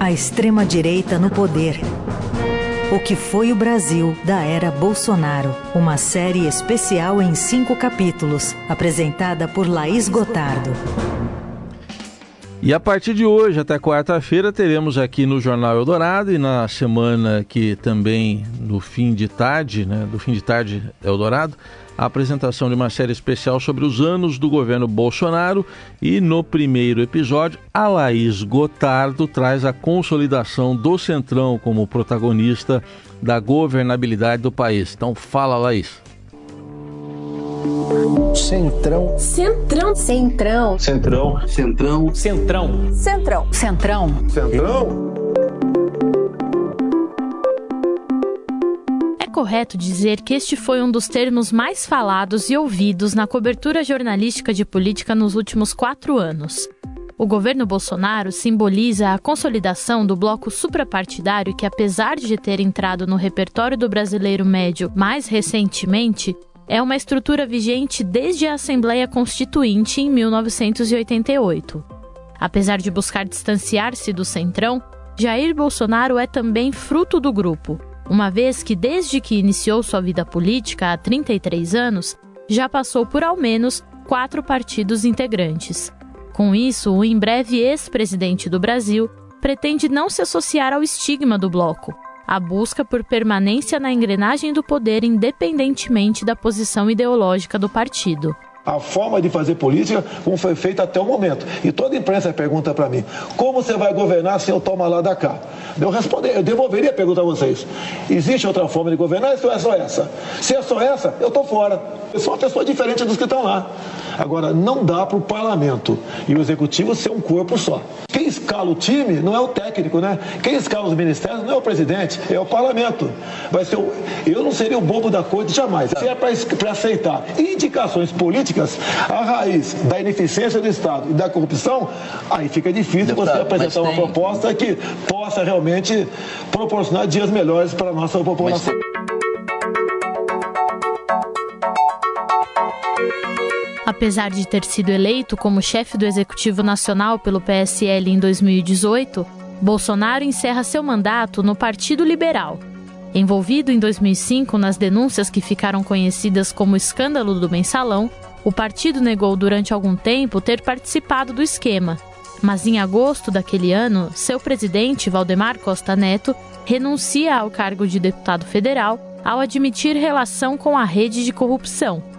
A extrema-direita no poder. O que foi o Brasil da era Bolsonaro. Uma série especial em cinco capítulos, apresentada por Laís Gotardo. E a partir de hoje até quarta-feira teremos aqui no Jornal Eldorado e na semana que também no fim de tarde, né, do fim de tarde Eldorado, a apresentação de uma série especial sobre os anos do governo Bolsonaro e no primeiro episódio a Laís Gotardo traz a consolidação do Centrão como protagonista da governabilidade do país. Então fala, Laís. Centrão. Centrão. Centrão. Centrão. Centrão. Centrão. Centrão. Centrão. Centrão. Correto dizer que este foi um dos termos mais falados e ouvidos na cobertura jornalística de política nos últimos quatro anos. O governo Bolsonaro simboliza a consolidação do bloco suprapartidário que, apesar de ter entrado no repertório do brasileiro médio mais recentemente, é uma estrutura vigente desde a Assembleia Constituinte em 1988. Apesar de buscar distanciar-se do centrão, Jair Bolsonaro é também fruto do grupo uma vez que, desde que iniciou sua vida política há 33 anos, já passou por ao menos quatro partidos integrantes. Com isso, o em breve ex-presidente do Brasil pretende não se associar ao estigma do bloco, a busca por permanência na engrenagem do poder independentemente da posição ideológica do partido a forma de fazer política como foi feita até o momento. E toda imprensa pergunta para mim, como você vai governar se eu tomar lá da cá? Eu, responder, eu devolveria a pergunta a vocês. Existe outra forma de governar ou é só essa? Se é só essa, eu estou fora. Eu sou uma pessoa diferente dos que estão lá. Agora, não dá para o parlamento e o executivo ser um corpo só. Quem escala o time não é o técnico, né? Quem escala os ministérios não é o presidente, é o parlamento. Vai ser o... Eu não seria o bobo da corte jamais. Se é para aceitar indicações políticas, a raiz da ineficiência do Estado e da corrupção, aí fica difícil Deputado, você apresentar tem... uma proposta que possa realmente proporcionar dias melhores para a nossa população. Apesar de ter sido eleito como chefe do Executivo Nacional pelo PSL em 2018, Bolsonaro encerra seu mandato no Partido Liberal. Envolvido em 2005 nas denúncias que ficaram conhecidas como escândalo do mensalão, o partido negou durante algum tempo ter participado do esquema. Mas em agosto daquele ano, seu presidente, Valdemar Costa Neto, renuncia ao cargo de deputado federal ao admitir relação com a rede de corrupção.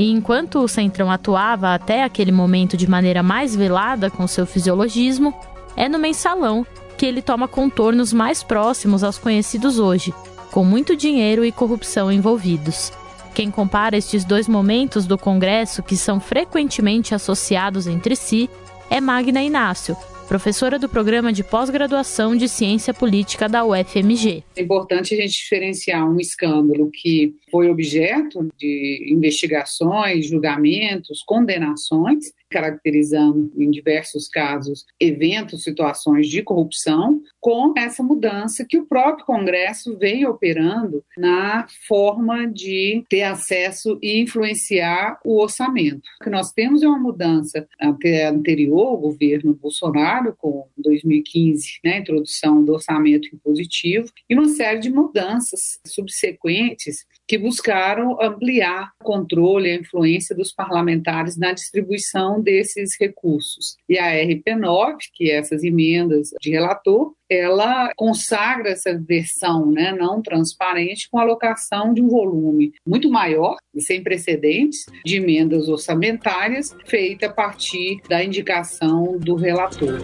E enquanto o Centrão atuava até aquele momento de maneira mais velada com seu fisiologismo, é no mensalão que ele toma contornos mais próximos aos conhecidos hoje, com muito dinheiro e corrupção envolvidos. Quem compara estes dois momentos do Congresso, que são frequentemente associados entre si, é Magna Inácio, professora do programa de pós-graduação de Ciência Política da UFMG. É importante a gente diferenciar um escândalo que foi objeto de investigações, julgamentos, condenações, caracterizando em diversos casos eventos, situações de corrupção, com essa mudança que o próprio Congresso vem operando na forma de ter acesso e influenciar o orçamento. O que nós temos é uma mudança até anterior ao governo Bolsonaro, com 2015, né, a introdução do orçamento impositivo, e uma série de mudanças subsequentes que buscaram ampliar o controle e a influência dos parlamentares na distribuição desses recursos. E a RP9, que é essas emendas de relator, ela consagra essa versão né, não transparente com alocação de um volume muito maior, sem precedentes, de emendas orçamentárias, feita a partir da indicação do relator.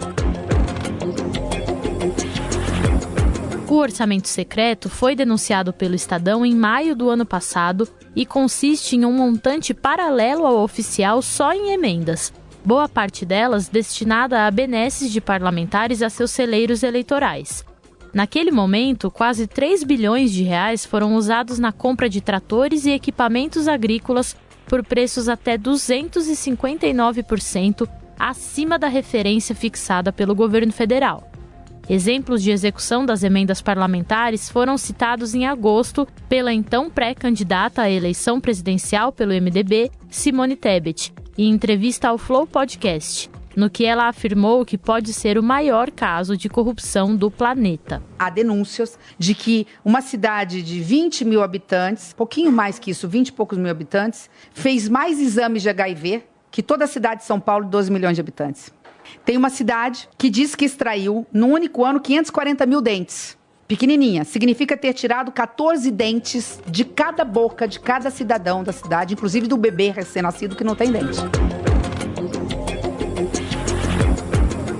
O orçamento secreto foi denunciado pelo Estadão em maio do ano passado e consiste em um montante paralelo ao oficial só em emendas. Boa parte delas destinada a benesses de parlamentares a seus celeiros eleitorais. Naquele momento, quase 3 bilhões de reais foram usados na compra de tratores e equipamentos agrícolas por preços até 259% acima da referência fixada pelo governo federal. Exemplos de execução das emendas parlamentares foram citados em agosto pela então pré-candidata à eleição presidencial pelo MDB, Simone Tebet, em entrevista ao Flow Podcast. no que ela afirmou que pode ser o maior caso de corrupção do planeta. Há denúncias de que uma cidade de 20 mil habitantes, pouquinho mais que isso, 20 e poucos mil habitantes, fez mais exames de HIV que toda a cidade de São Paulo, de 12 milhões de habitantes. Tem uma cidade que diz que extraiu, no único ano, 540 mil dentes. Pequenininha, significa ter tirado 14 dentes de cada boca de cada cidadão da cidade, inclusive do bebê recém-nascido que não tem dente.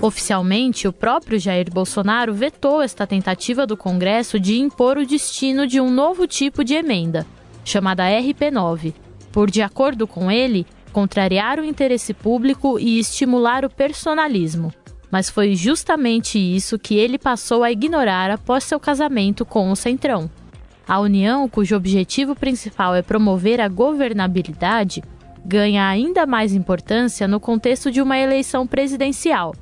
Oficialmente, o próprio Jair Bolsonaro vetou esta tentativa do Congresso de impor o destino de um novo tipo de emenda, chamada RP9, por, de acordo com ele, contrariar o interesse público e estimular o personalismo. Mas foi justamente isso que ele passou a ignorar após seu casamento com o Centrão. A união, cujo objetivo principal é promover a governabilidade, ganha ainda mais importância no contexto de uma eleição presidencial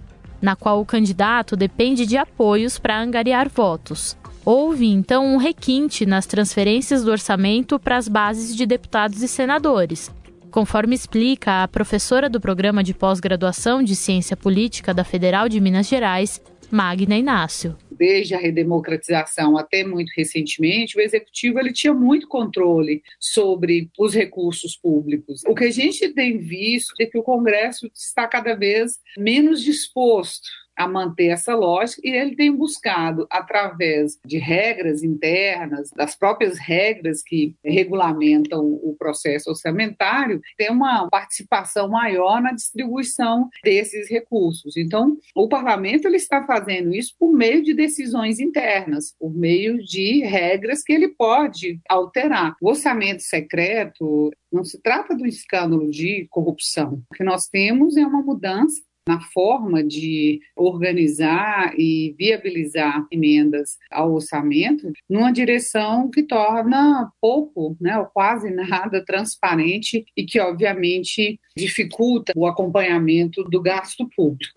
na qual o candidato depende de apoios para angariar votos. Houve então um requinte nas transferências do orçamento para as bases de deputados e senadores, conforme explica a professora do programa de pós-graduação de Ciência Política da Federal de Minas Gerais, Magna Inácio desde a redemocratização até muito recentemente, o executivo ele tinha muito controle sobre os recursos públicos. O que a gente tem visto é que o Congresso está cada vez menos disposto a manter essa lógica e ele tem buscado, através de regras internas, das próprias regras que regulamentam o processo orçamentário, ter uma participação maior na distribuição desses recursos. Então, o parlamento ele está fazendo isso por meio de decisões internas, por meio de regras que ele pode alterar. O orçamento secreto não se trata do escândalo de corrupção. O que nós temos é uma mudança na forma de organizar e viabilizar emendas ao orçamento numa direção que torna pouco, né, ou quase nada transparente e que obviamente dificulta o acompanhamento do gasto público.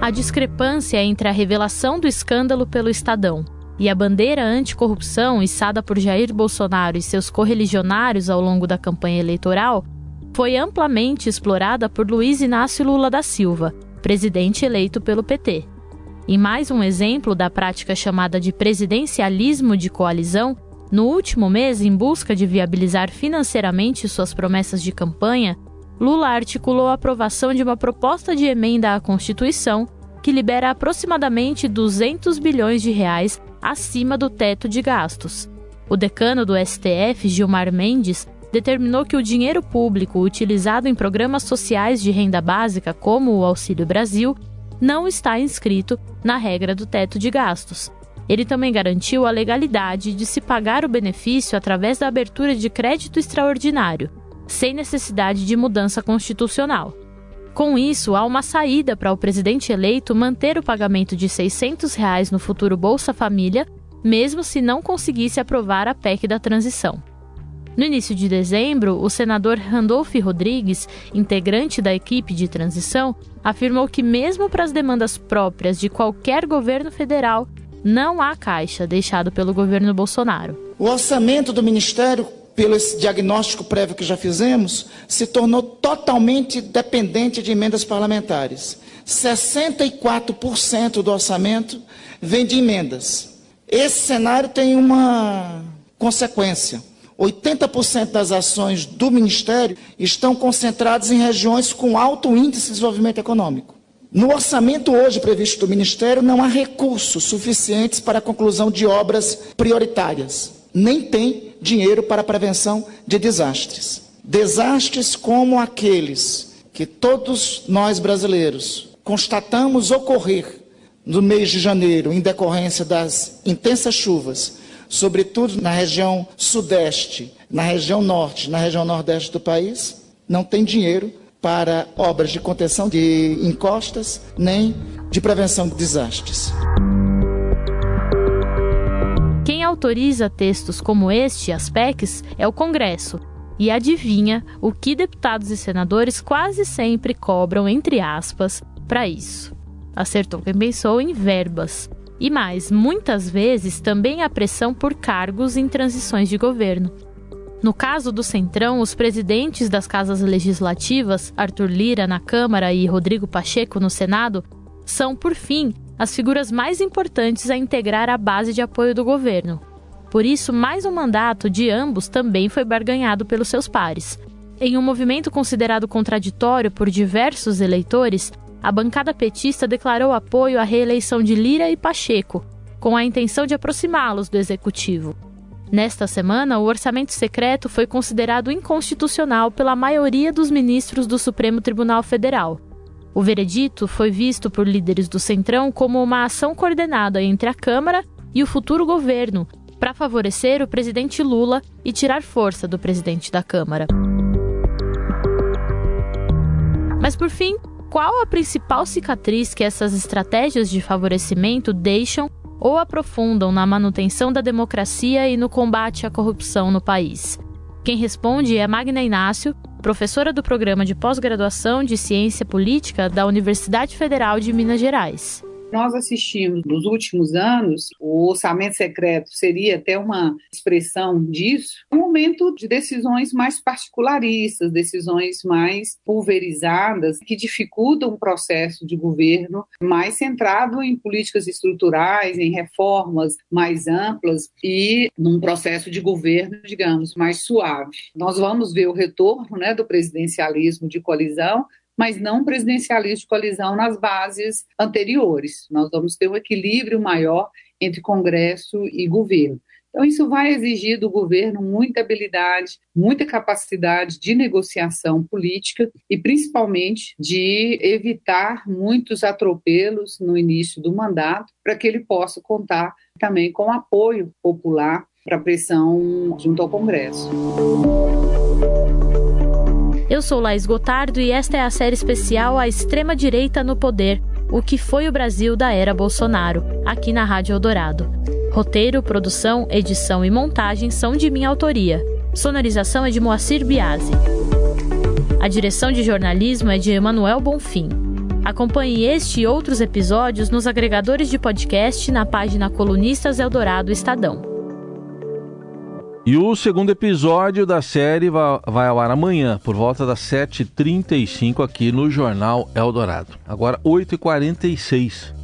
A discrepância entre a revelação do escândalo pelo Estadão e a bandeira anticorrupção içada por Jair Bolsonaro e seus correligionários ao longo da campanha eleitoral foi amplamente explorada por Luiz Inácio Lula da Silva, presidente eleito pelo PT. Em mais um exemplo da prática chamada de presidencialismo de coalizão, no último mês, em busca de viabilizar financeiramente suas promessas de campanha, Lula articulou a aprovação de uma proposta de emenda à Constituição que libera aproximadamente 200 bilhões de reais acima do teto de gastos. O decano do STF, Gilmar Mendes, determinou que o dinheiro público utilizado em programas sociais de renda básica, como o Auxílio Brasil, não está inscrito na regra do teto de gastos. Ele também garantiu a legalidade de se pagar o benefício através da abertura de crédito extraordinário, sem necessidade de mudança constitucional. Com isso, há uma saída para o presidente eleito manter o pagamento de 600 reais no futuro Bolsa Família, mesmo se não conseguisse aprovar a PEC da transição. No início de dezembro, o senador Randolph Rodrigues, integrante da equipe de transição, afirmou que, mesmo para as demandas próprias de qualquer governo federal, não há caixa deixado pelo governo Bolsonaro. O orçamento do Ministério pelo diagnóstico prévio que já fizemos, se tornou totalmente dependente de emendas parlamentares. 64% do orçamento vem de emendas. Esse cenário tem uma consequência. 80% das ações do Ministério estão concentradas em regiões com alto índice de desenvolvimento econômico. No orçamento hoje previsto do Ministério, não há recursos suficientes para a conclusão de obras prioritárias. Nem tem dinheiro para a prevenção de desastres. Desastres como aqueles que todos nós brasileiros constatamos ocorrer no mês de janeiro em decorrência das intensas chuvas, sobretudo na região sudeste, na região norte, na região nordeste do país, não tem dinheiro para obras de contenção de encostas nem de prevenção de desastres autoriza textos como este, as PECs, é o Congresso. E adivinha o que deputados e senadores quase sempre cobram, entre aspas, para isso. Acertou quem pensou em verbas. E mais, muitas vezes também a pressão por cargos em transições de governo. No caso do Centrão, os presidentes das casas legislativas, Arthur Lira na Câmara e Rodrigo Pacheco no Senado, são, por fim, as figuras mais importantes a integrar a base de apoio do governo. Por isso, mais um mandato de ambos também foi barganhado pelos seus pares. Em um movimento considerado contraditório por diversos eleitores, a bancada petista declarou apoio à reeleição de Lira e Pacheco, com a intenção de aproximá-los do executivo. Nesta semana, o orçamento secreto foi considerado inconstitucional pela maioria dos ministros do Supremo Tribunal Federal. O veredito foi visto por líderes do Centrão como uma ação coordenada entre a Câmara e o futuro governo para favorecer o presidente Lula e tirar força do presidente da Câmara. Mas por fim, qual a principal cicatriz que essas estratégias de favorecimento deixam ou aprofundam na manutenção da democracia e no combate à corrupção no país? Quem responde é Magna Inácio, professora do programa de pós-graduação de Ciência Política da Universidade Federal de Minas Gerais nós assistimos nos últimos anos, o orçamento secreto seria até uma expressão disso, um momento de decisões mais particularistas, decisões mais pulverizadas, que dificultam o processo de governo mais centrado em políticas estruturais, em reformas mais amplas e num processo de governo, digamos, mais suave. Nós vamos ver o retorno né, do presidencialismo de coalizão, mas não presidencialista de coalizão nas bases anteriores. Nós vamos ter um equilíbrio maior entre Congresso e governo. Então, isso vai exigir do governo muita habilidade, muita capacidade de negociação política e, principalmente, de evitar muitos atropelos no início do mandato, para que ele possa contar também com apoio popular para pressão junto ao Congresso. Eu sou Laís Gotardo e esta é a série especial A Extrema Direita no Poder, o que foi o Brasil da era Bolsonaro, aqui na Rádio Eldorado. Roteiro, produção, edição e montagem são de minha autoria. Sonorização é de Moacir Biasi. A direção de jornalismo é de Emanuel Bonfim. Acompanhe este e outros episódios nos agregadores de podcast na página Colunistas Eldorado Estadão. E o segundo episódio da série vai, ao ar amanhã, por volta das 7h35 aqui no Jornal Eldorado. Agora 8h46.